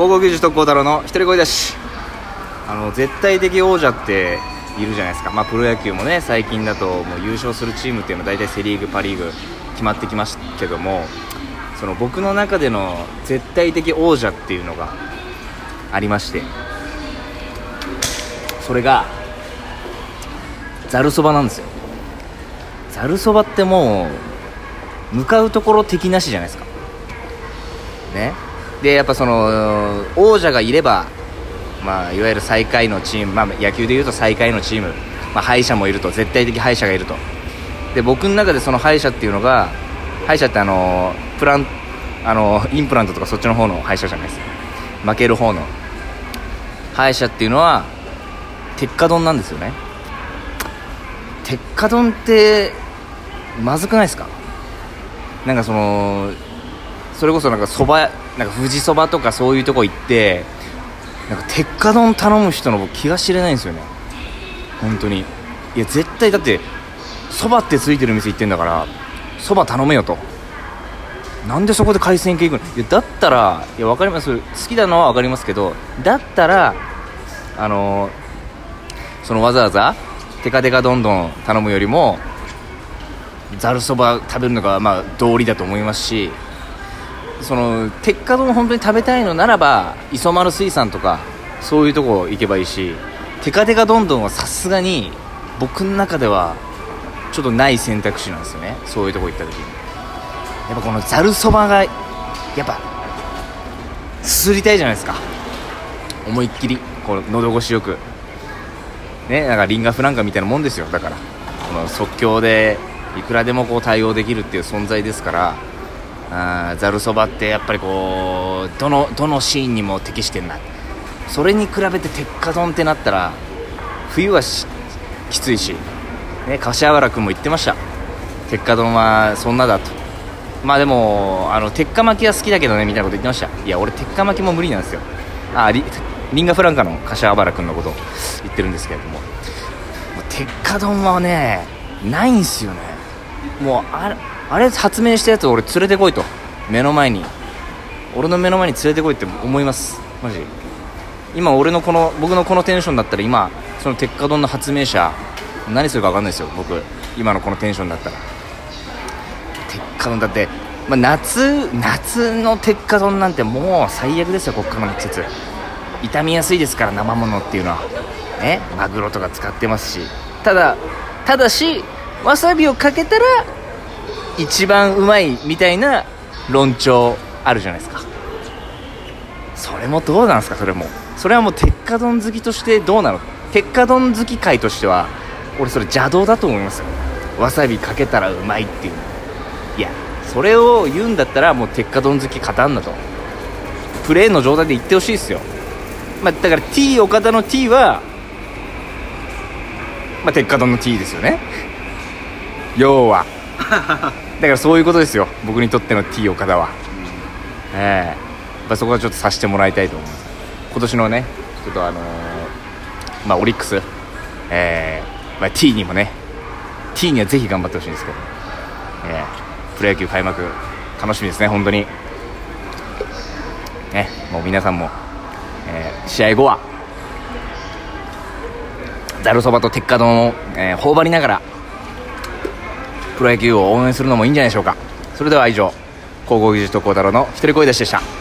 高校球児と孝太郎の一人声だしあの絶対的王者っているじゃないですか、まあ、プロ野球もね最近だともう優勝するチームっていうのは大体セ・リーグ、パ・リーグ決まってきますけどもその僕の中での絶対的王者っていうのがありましてそれがざるそばなんですよ。ざるそばってもう向かうところ敵なしじゃないですか。ね。でやっぱその王者がいればまあいわゆる最下位のチーム、まあ、野球でいうと最下位のチーム、まあ、敗者もいると絶対的敗者がいると。で僕の中でその敗者っていうのが敗者ってあのプランあのインプラントとかそっちの方の敗者じゃないです。負ける方の。敗者っていうのは鉄火丼なんですよね。鉄火丼ってまずくないですか？なんかそのそれこそなんかそばなんか富士そばとかそういうとこ行ってなんか鉄火丼頼む人の気が知れないんですよね。本当に。いや絶対だってそばってついてる店行ってんだからそば頼めよと。なんでそこで海鮮系行くの？いやだったらいや分かります。好きなのは分かりますけどだったらあのー、そのわざわざテカテカどんどん頼むよりもざるそば食べるのがまあ道理だと思いますしその鉄火丼本当に食べたいのならば磯丸水産とかそういうとこ行けばいいしテカテカどんどんはさすがに僕の中ではちょっとない選択肢なんですよね。そういうとこ行った時に。やっぱこのざるそばがやっぱすすりたいじゃないですか。思いっきりこの喉越しよく。ねなんかリンガフランカみたいなもんですよ。だからこの即興でいくらでもこう対応できるっていう存在ですからざるそばってやっぱりこうどのどのシーンにも適してんな。それに比べて鉄火丼ってなったら冬はきついし、ね、柏原君も言ってました。鉄火丼はそんなだと。まあでもあの鉄火巻きは好きだけどねみたいなこと言ってました。いや俺鉄火巻きも無理なんですよ。あリリンガフランカの柏原君のこと言ってるんですけれども。鉄火丼はねないんすよね。もうああれ発明したやつ俺連れてこいと。目の前に。俺の目の前に連れてこいって思います。マジ今俺のこの僕のこのテンションだったら今その鉄火丼の発明者何するか分かんないですよ。僕今のこのテンションだったら。鉄火丼だって、まあ、夏夏の鉄火丼なんてもう最悪ですよこっからの季節。傷みやすいですから生ものっていうのは。ね？マグロとか使ってますし。ただただしわさびをかけたら一番うまいみたいな論調あるじゃないですか。それもどうなんですか？それも。それはもう鉄火丼好きとしてどうなの？鉄火丼好き界としては俺それ邪道だと思いますよ。わさびかけたらうまいっていういやそれを言うんだったらもう鉄火丼好き勝たんだと。プレーンの状態で言ってほしいですよ。まあ、だから T 岡田の T は、まあ、鉄火丼の T ですよね。要は だからそういうことですよ。僕にとっての T 岡田は、ええ。ー、そこはちょっとさせてもらいたいと思います。今年のねちょっとあのー、まあオリックス。えー、まあ、T にもね T にはぜひ頑張ってほしいんですけど、えー、プロ野球開幕楽しみですね本当に。ねもう皆さんも、えー、試合後はざるそばと鉄火丼を、えー、頬張りながらプロ野球を応援するのもいいんじゃないでしょうか。それでは以上高校技術と孝太郎の一人声出しでした。